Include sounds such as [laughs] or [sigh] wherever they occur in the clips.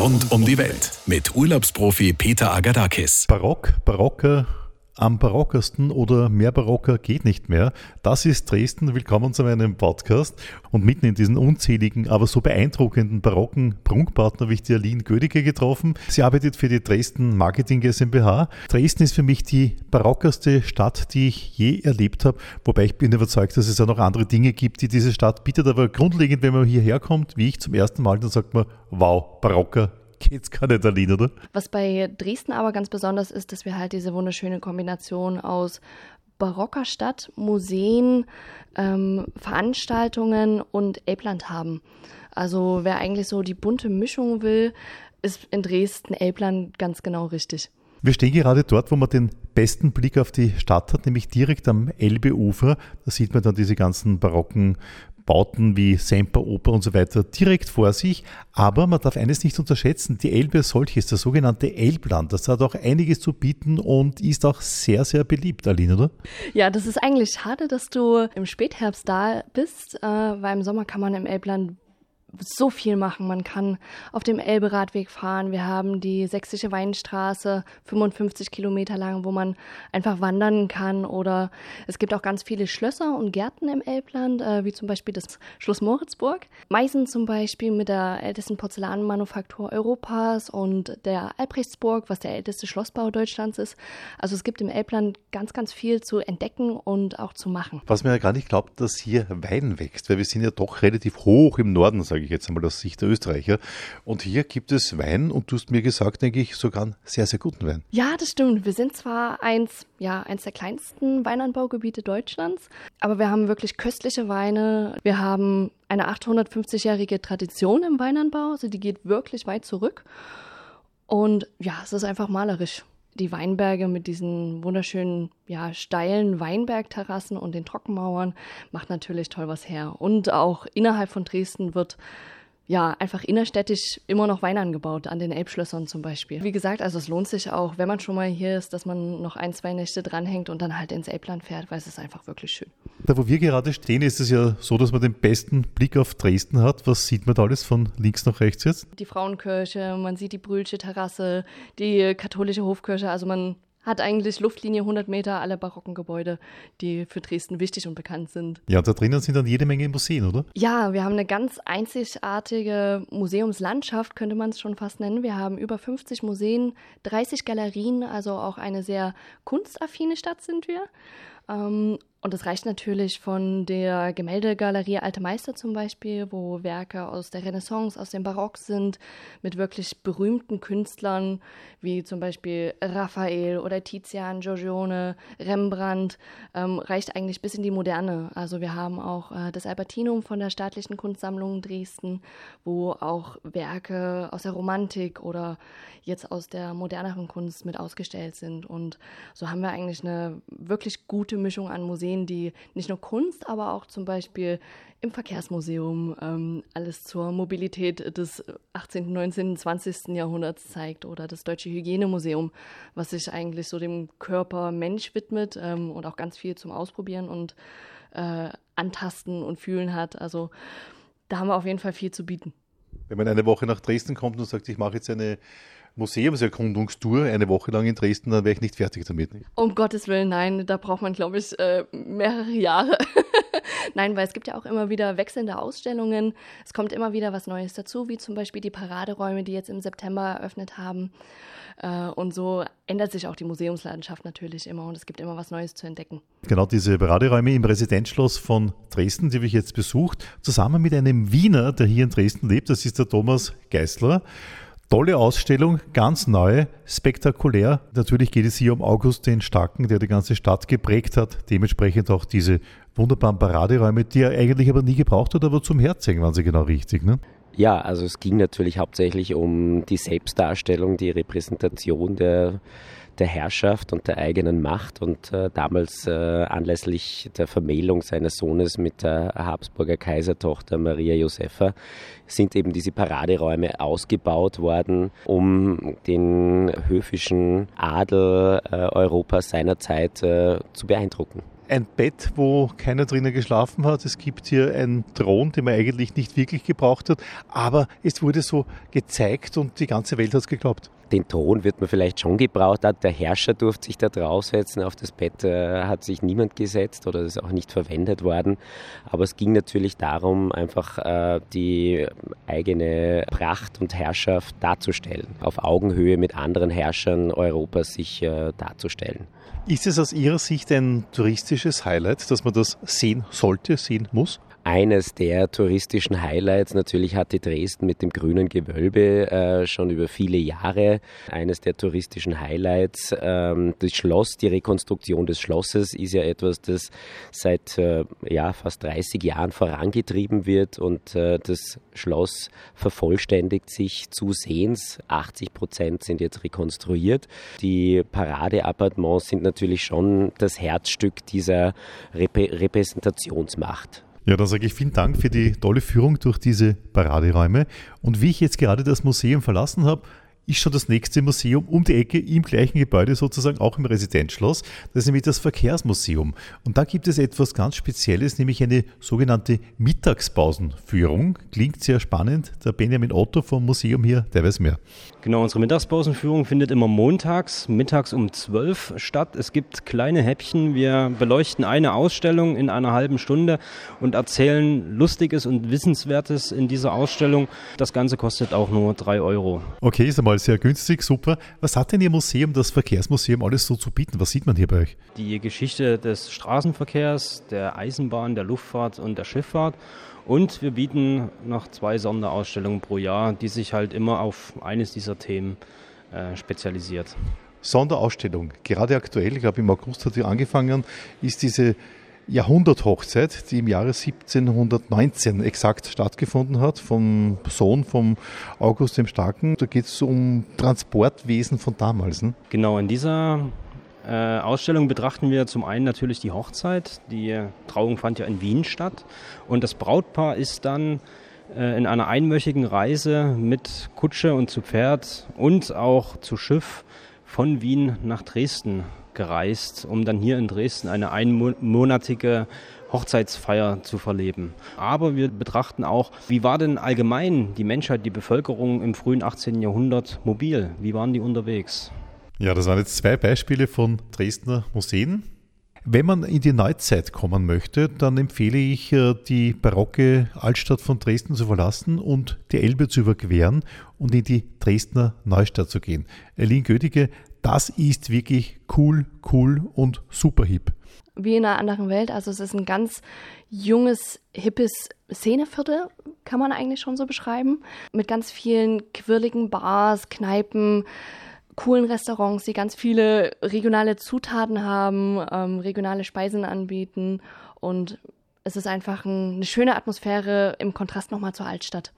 Rund um die Welt mit Urlaubsprofi Peter Agadakis. Barock, barocker, am barockersten oder mehr barocker geht nicht mehr. Das ist Dresden. Willkommen zu meinem Podcast. Und mitten in diesen unzähligen, aber so beeindruckenden barocken Prunkpartner habe ich die Aline Gödicke getroffen. Sie arbeitet für die Dresden Marketing GmbH. Dresden ist für mich die barockerste Stadt, die ich je erlebt habe. Wobei ich bin überzeugt, dass es auch noch andere Dinge gibt, die diese Stadt bietet. Aber grundlegend, wenn man hierher kommt, wie ich zum ersten Mal, dann sagt man, wow, barocker geht's gar nicht allein, oder? Was bei Dresden aber ganz besonders ist, dass wir halt diese wunderschöne Kombination aus barocker Stadt, Museen, ähm, Veranstaltungen und Elbland haben. Also wer eigentlich so die bunte Mischung will, ist in Dresden Elbland ganz genau richtig. Wir stehen gerade dort, wo man den besten Blick auf die Stadt hat, nämlich direkt am Elbeufer. Da sieht man dann diese ganzen barocken Bauten wie Semperoper und so weiter direkt vor sich. Aber man darf eines nicht unterschätzen, die Elbe solches, der sogenannte Elbland, das hat auch einiges zu bieten und ist auch sehr, sehr beliebt, Aline, oder? Ja, das ist eigentlich schade, dass du im Spätherbst da bist, äh, weil im Sommer kann man im Elbland so viel machen. Man kann auf dem Elbe-Radweg fahren. Wir haben die Sächsische Weinstraße, 55 Kilometer lang, wo man einfach wandern kann. Oder es gibt auch ganz viele Schlösser und Gärten im Elbland, äh, wie zum Beispiel das Schloss Moritzburg. Meißen zum Beispiel mit der ältesten Porzellanmanufaktur Europas und der Albrechtsburg, was der älteste Schlossbau Deutschlands ist. Also es gibt im Elbland ganz, ganz viel zu entdecken und auch zu machen. Was mir ja gar nicht glaubt, dass hier Wein wächst, weil wir sind ja doch relativ hoch im Norden, sage sage ich jetzt einmal aus Sicht der Österreicher. Und hier gibt es Wein und du hast mir gesagt, denke ich, sogar einen sehr, sehr guten Wein. Ja, das stimmt. Wir sind zwar eins, ja, eins der kleinsten Weinanbaugebiete Deutschlands, aber wir haben wirklich köstliche Weine. Wir haben eine 850-jährige Tradition im Weinanbau, also die geht wirklich weit zurück. Und ja, es ist einfach malerisch die Weinberge mit diesen wunderschönen, ja, steilen Weinbergterrassen und den Trockenmauern macht natürlich toll was her. Und auch innerhalb von Dresden wird ja, einfach innerstädtisch immer noch Wein angebaut, an den Elbschlössern zum Beispiel. Wie gesagt, also es lohnt sich auch, wenn man schon mal hier ist, dass man noch ein, zwei Nächte dranhängt und dann halt ins Elbland fährt, weil es ist einfach wirklich schön. Da, wo wir gerade stehen, ist es ja so, dass man den besten Blick auf Dresden hat. Was sieht man da alles von links nach rechts jetzt? Die Frauenkirche, man sieht die Brühlsche Terrasse, die katholische Hofkirche, also man hat eigentlich Luftlinie 100 Meter alle barocken Gebäude, die für Dresden wichtig und bekannt sind. Ja, und da drinnen sind dann jede Menge Museen, oder? Ja, wir haben eine ganz einzigartige Museumslandschaft, könnte man es schon fast nennen. Wir haben über 50 Museen, 30 Galerien, also auch eine sehr kunstaffine Stadt sind wir. Und das reicht natürlich von der Gemäldegalerie Alte Meister zum Beispiel, wo Werke aus der Renaissance, aus dem Barock sind, mit wirklich berühmten Künstlern wie zum Beispiel Raphael oder Tizian, Giorgione, Rembrandt, ähm, reicht eigentlich bis in die Moderne. Also wir haben auch äh, das Albertinum von der Staatlichen Kunstsammlung Dresden, wo auch Werke aus der Romantik oder jetzt aus der moderneren Kunst mit ausgestellt sind. Und so haben wir eigentlich eine wirklich gute Mischung an Museen Museen, die nicht nur Kunst, aber auch zum Beispiel im Verkehrsmuseum ähm, alles zur Mobilität des 18., 19., 20. Jahrhunderts zeigt oder das Deutsche Hygienemuseum, was sich eigentlich so dem Körper Mensch widmet ähm, und auch ganz viel zum Ausprobieren und äh, Antasten und Fühlen hat. Also da haben wir auf jeden Fall viel zu bieten. Wenn man eine Woche nach Dresden kommt und sagt, ich mache jetzt eine Museumserkundungstour eine Woche lang in Dresden, dann wäre ich nicht fertig damit. Um Gottes Willen, nein, da braucht man, glaube ich, äh, mehrere Jahre. [laughs] [laughs] nein, weil es gibt ja auch immer wieder wechselnde Ausstellungen. Es kommt immer wieder was Neues dazu, wie zum Beispiel die Paraderäume, die jetzt im September eröffnet haben. Äh, und so ändert sich auch die Museumslandschaft natürlich immer und es gibt immer was Neues zu entdecken. Genau, diese Paraderäume im Residenzschloss von Dresden, die habe ich jetzt besucht, zusammen mit einem Wiener, der hier in Dresden lebt, das ist der Thomas Geißler. Tolle Ausstellung, ganz neu, spektakulär. Natürlich geht es hier um August den Starken, der die ganze Stadt geprägt hat. Dementsprechend auch diese wunderbaren Paraderäume, die er eigentlich aber nie gebraucht hat, aber zum Herzeigen waren sie genau richtig. Ne? Ja, also es ging natürlich hauptsächlich um die Selbstdarstellung, die Repräsentation der der Herrschaft und der eigenen Macht. Und äh, damals äh, anlässlich der Vermählung seines Sohnes mit der Habsburger Kaisertochter Maria Josepha sind eben diese Paraderäume ausgebaut worden, um den höfischen Adel äh, Europas seiner Zeit äh, zu beeindrucken. ein Bett, wo keiner drinnen geschlafen hat. Es gibt hier einen Thron, den man eigentlich nicht wirklich gebraucht hat. Aber es wurde so gezeigt und die ganze Welt hat es geglaubt den Thron wird man vielleicht schon gebraucht. Der Herrscher durfte sich da draufsetzen. Auf das Bett äh, hat sich niemand gesetzt oder ist auch nicht verwendet worden. Aber es ging natürlich darum, einfach äh, die eigene Pracht und Herrschaft darzustellen. Auf Augenhöhe mit anderen Herrschern Europas sich äh, darzustellen. Ist es aus Ihrer Sicht ein touristisches Highlight, dass man das sehen sollte, sehen muss? Eines der touristischen Highlights. Natürlich hatte Dresden mit dem grünen Gewölbe äh, schon über viele Jahre eines der touristischen Highlights. Ähm, das Schloss, die Rekonstruktion des Schlosses ist ja etwas, das seit äh, ja, fast 30 Jahren vorangetrieben wird und äh, das Schloss vervollständigt sich zusehends. 80 Prozent sind jetzt rekonstruiert. Die Paradeappartements sind natürlich schon das Herzstück dieser Rep Repräsentationsmacht. Ja, dann sage ich vielen Dank für die tolle Führung durch diese Paraderäume. Und wie ich jetzt gerade das Museum verlassen habe, ist schon das nächste Museum um die Ecke im gleichen Gebäude, sozusagen auch im Residenzschloss. Das ist nämlich das Verkehrsmuseum. Und da gibt es etwas ganz Spezielles, nämlich eine sogenannte Mittagspausenführung. Klingt sehr spannend. Der Benjamin Otto vom Museum hier, der weiß mehr. Genau, unsere Mittagspausenführung findet immer montags, mittags um 12 statt. Es gibt kleine Häppchen. Wir beleuchten eine Ausstellung in einer halben Stunde und erzählen Lustiges und Wissenswertes in dieser Ausstellung. Das Ganze kostet auch nur 3 Euro. Okay, ist einmal sehr günstig, super. Was hat denn Ihr Museum, das Verkehrsmuseum, alles so zu bieten? Was sieht man hier bei euch? Die Geschichte des Straßenverkehrs, der Eisenbahn, der Luftfahrt und der Schifffahrt. Und wir bieten noch zwei Sonderausstellungen pro Jahr, die sich halt immer auf eines dieser Themen äh, spezialisiert. Sonderausstellung, gerade aktuell, ich glaube im August hat sie angefangen, ist diese Jahrhunderthochzeit, die im Jahre 1719 exakt stattgefunden hat, vom Sohn vom August dem Starken. Da geht es um Transportwesen von damals. Ne? Genau, in dieser äh, Ausstellung betrachten wir zum einen natürlich die Hochzeit. Die Trauung fand ja in Wien statt. Und das Brautpaar ist dann äh, in einer einwöchigen Reise mit Kutsche und zu Pferd und auch zu Schiff von Wien nach Dresden gereist, um dann hier in Dresden eine einmonatige Hochzeitsfeier zu verleben. Aber wir betrachten auch, wie war denn allgemein die Menschheit, die Bevölkerung im frühen 18. Jahrhundert mobil? Wie waren die unterwegs? Ja, das waren jetzt zwei Beispiele von Dresdner Museen. Wenn man in die Neuzeit kommen möchte, dann empfehle ich, äh, die barocke Altstadt von Dresden zu verlassen und die Elbe zu überqueren und in die Dresdner Neustadt zu gehen. Erlin Gödige das ist wirklich cool, cool und super hip. Wie in einer anderen Welt. Also es ist ein ganz junges, hippes Szeneviertel, kann man eigentlich schon so beschreiben. Mit ganz vielen quirligen Bars, Kneipen, coolen Restaurants, die ganz viele regionale Zutaten haben, ähm, regionale Speisen anbieten. Und es ist einfach ein, eine schöne Atmosphäre im Kontrast nochmal zur Altstadt.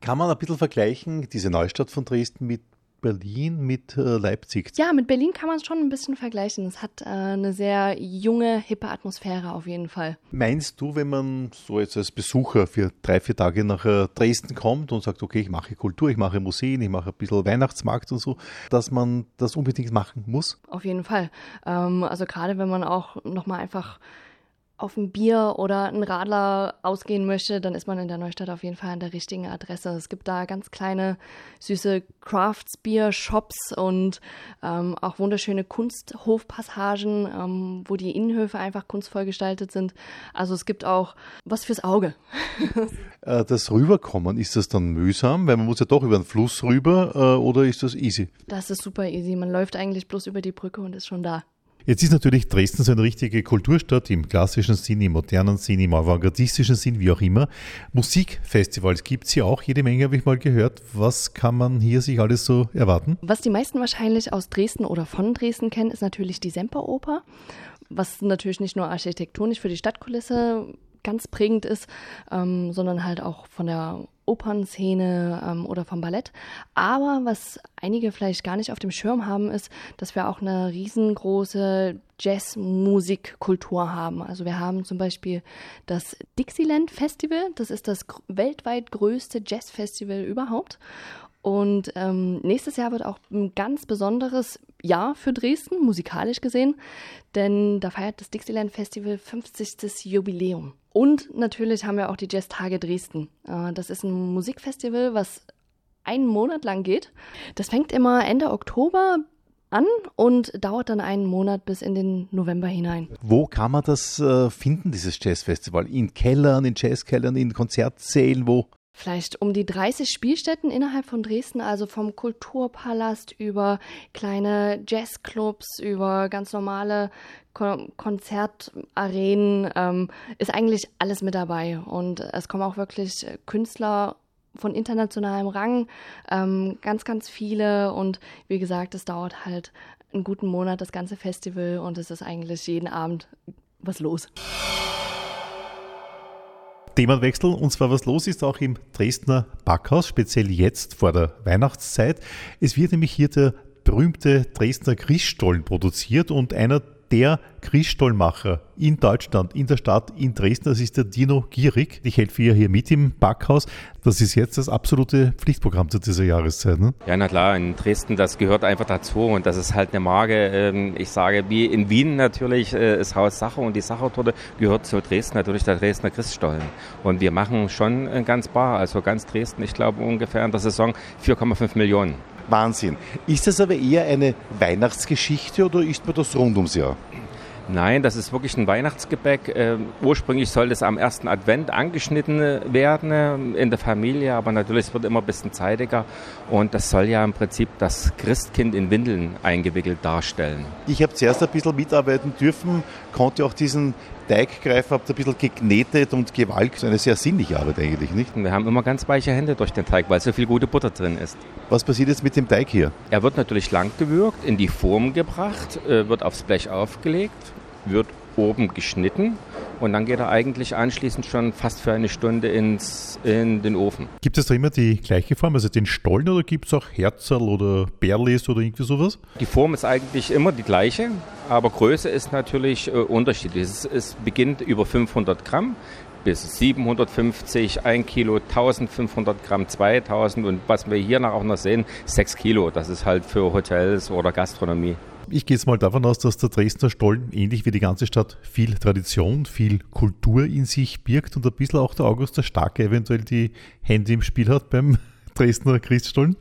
Kann man ein bisschen vergleichen, diese Neustadt von Dresden mit Berlin mit äh, Leipzig. Ja, mit Berlin kann man es schon ein bisschen vergleichen. Es hat äh, eine sehr junge, hippe Atmosphäre auf jeden Fall. Meinst du, wenn man so jetzt als Besucher für drei, vier Tage nach äh, Dresden kommt und sagt, okay, ich mache Kultur, ich mache Museen, ich mache ein bisschen Weihnachtsmarkt und so, dass man das unbedingt machen muss? Auf jeden Fall. Ähm, also gerade wenn man auch nochmal einfach auf ein Bier oder ein Radler ausgehen möchte, dann ist man in der Neustadt auf jeden Fall an der richtigen Adresse. Es gibt da ganz kleine, süße Crafts-Bier-Shops und ähm, auch wunderschöne Kunsthofpassagen, ähm, wo die Innenhöfe einfach kunstvoll gestaltet sind. Also es gibt auch was fürs Auge. [laughs] Äh, das Rüberkommen, ist das dann mühsam? Weil man muss ja doch über den Fluss rüber äh, oder ist das easy? Das ist super easy. Man läuft eigentlich bloß über die Brücke und ist schon da. Jetzt ist natürlich Dresden so eine richtige Kulturstadt im klassischen Sinn, im modernen Sinn, im avantgardistischen Sinn, wie auch immer. Musikfestivals gibt es hier auch jede Menge, habe ich mal gehört. Was kann man hier sich alles so erwarten? Was die meisten wahrscheinlich aus Dresden oder von Dresden kennen, ist natürlich die Semperoper, was natürlich nicht nur architektonisch für die Stadtkulisse ganz prägend ist, ähm, sondern halt auch von der Opernszene ähm, oder vom Ballett. Aber was einige vielleicht gar nicht auf dem Schirm haben, ist, dass wir auch eine riesengroße Jazzmusikkultur haben. Also wir haben zum Beispiel das Dixieland Festival. Das ist das weltweit größte Jazzfestival überhaupt. Und ähm, nächstes Jahr wird auch ein ganz besonderes Jahr für Dresden, musikalisch gesehen, denn da feiert das Dixieland Festival 50. Jubiläum. Und natürlich haben wir auch die Jazz-Tage Dresden. Äh, das ist ein Musikfestival, was einen Monat lang geht. Das fängt immer Ende Oktober an und dauert dann einen Monat bis in den November hinein. Wo kann man das äh, finden, dieses Jazzfestival? In Kellern, in Jazzkellern, in Konzertsälen, wo? Vielleicht um die 30 Spielstätten innerhalb von Dresden, also vom Kulturpalast über kleine Jazzclubs, über ganz normale Ko Konzertarenen, ähm, ist eigentlich alles mit dabei. Und es kommen auch wirklich Künstler von internationalem Rang, ähm, ganz, ganz viele. Und wie gesagt, es dauert halt einen guten Monat, das ganze Festival. Und es ist eigentlich jeden Abend was los. Themenwechsel und zwar was los ist auch im Dresdner Backhaus, speziell jetzt vor der Weihnachtszeit. Es wird nämlich hier der berühmte Dresdner Christstollen produziert und einer der Christstollenmacher in Deutschland, in der Stadt, in Dresden. Das ist der Dino Gierig. Ich helfe ihr hier mit im Backhaus. Das ist jetzt das absolute Pflichtprogramm zu dieser Jahreszeit. Ne? Ja, na klar, in Dresden, das gehört einfach dazu und das ist halt eine Marke. Ähm, ich sage, wie in Wien natürlich äh, das Haus Sacher und die Sachertorte gehört zu Dresden natürlich der Dresdner Christstollen. Und wir machen schon ganz bar, also ganz Dresden, ich glaube ungefähr in der Saison 4,5 Millionen. Wahnsinn. Ist das aber eher eine Weihnachtsgeschichte oder isst man das rund ums Jahr? Nein, das ist wirklich ein Weihnachtsgebäck. Äh, ursprünglich soll es am ersten Advent angeschnitten werden in der Familie, aber natürlich es wird immer ein bisschen zeitiger und das soll ja im Prinzip das Christkind in Windeln eingewickelt darstellen. Ich habe zuerst ein bisschen mitarbeiten dürfen, konnte auch diesen Teig greifen, habe ein bisschen geknetet und gewalkt. Eine sehr sinnliche Arbeit eigentlich, nicht? Wir haben immer ganz weiche Hände durch den Teig, weil so viel gute Butter drin ist. Was passiert jetzt mit dem Teig hier? Er wird natürlich lang gewürgt, in die Form gebracht, äh, wird aufs Blech aufgelegt, wird oben geschnitten und dann geht er eigentlich anschließend schon fast für eine Stunde ins, in den Ofen. Gibt es da immer die gleiche Form, also den Stollen oder gibt es auch Herzerl oder Bärlis oder irgendwie sowas? Die Form ist eigentlich immer die gleiche, aber Größe ist natürlich äh, unterschiedlich. Es, es beginnt über 500 Gramm bis 750, 1 Kilo, 1500 Gramm, 2000 und was wir hier auch noch sehen, 6 Kilo. Das ist halt für Hotels oder Gastronomie. Ich gehe jetzt mal davon aus, dass der Dresdner Stollen, ähnlich wie die ganze Stadt, viel Tradition, viel Kultur in sich birgt und ein bisschen auch der August der Starke eventuell die Hände im Spiel hat beim Dresdner Christstollen?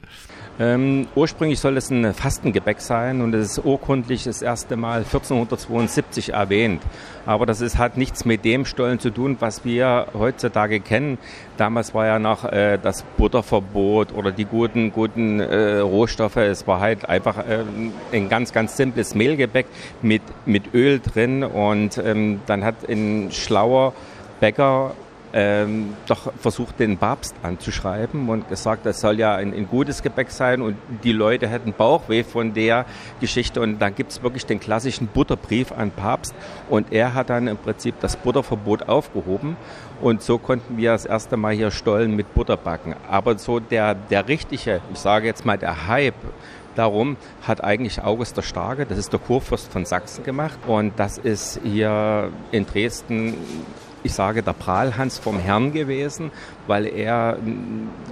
Ähm, ursprünglich soll es ein Fastengebäck sein und es ist urkundlich das erste Mal 1472 erwähnt. Aber das ist, hat nichts mit dem Stollen zu tun, was wir heutzutage kennen. Damals war ja noch äh, das Butterverbot oder die guten, guten äh, Rohstoffe. Es war halt einfach äh, ein ganz, ganz simples Mehlgebäck mit, mit Öl drin und ähm, dann hat ein schlauer Bäcker ähm, doch versucht, den Papst anzuschreiben und gesagt, das soll ja ein, ein, gutes Gebäck sein und die Leute hätten Bauchweh von der Geschichte. Und dann gibt es wirklich den klassischen Butterbrief an Papst. Und er hat dann im Prinzip das Butterverbot aufgehoben. Und so konnten wir das erste Mal hier Stollen mit Butter backen. Aber so der, der richtige, ich sage jetzt mal der Hype, Darum hat eigentlich August der Starke, das ist der Kurfürst von Sachsen gemacht. Und das ist hier in Dresden ich sage, der Prahlhans vom Herrn gewesen, weil er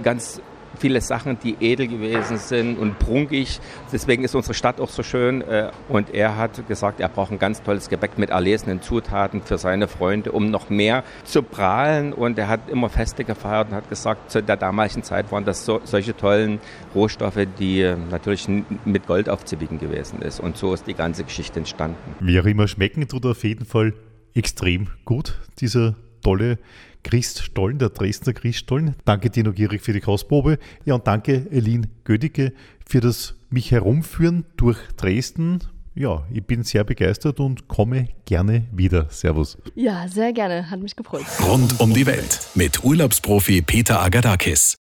ganz viele Sachen, die edel gewesen sind und prunkig. Deswegen ist unsere Stadt auch so schön. Äh, und er hat gesagt, er braucht ein ganz tolles Gebäck mit erlesenen Zutaten für seine Freunde, um noch mehr zu prahlen. Und er hat immer Feste gefeiert und hat gesagt, zu der damaligen Zeit waren das so, solche tollen Rohstoffe, die natürlich mit Gold aufzuwiegen gewesen ist. Und so ist die ganze Geschichte entstanden. Wie auch immer schmecken tut auf jeden Fall extrem gut, dieser tolle Christstollen, der Dresdner Christstollen. Danke Dino Gierig für die Kostprobe. Ja, und danke Elin Gödicke für das mich herumführen durch Dresden. Ja, ich bin sehr begeistert und komme gerne wieder. Servus. Ja, sehr gerne. Hat mich gefreut. Rund um die Welt mit Urlaubsprofi Peter Agadakis.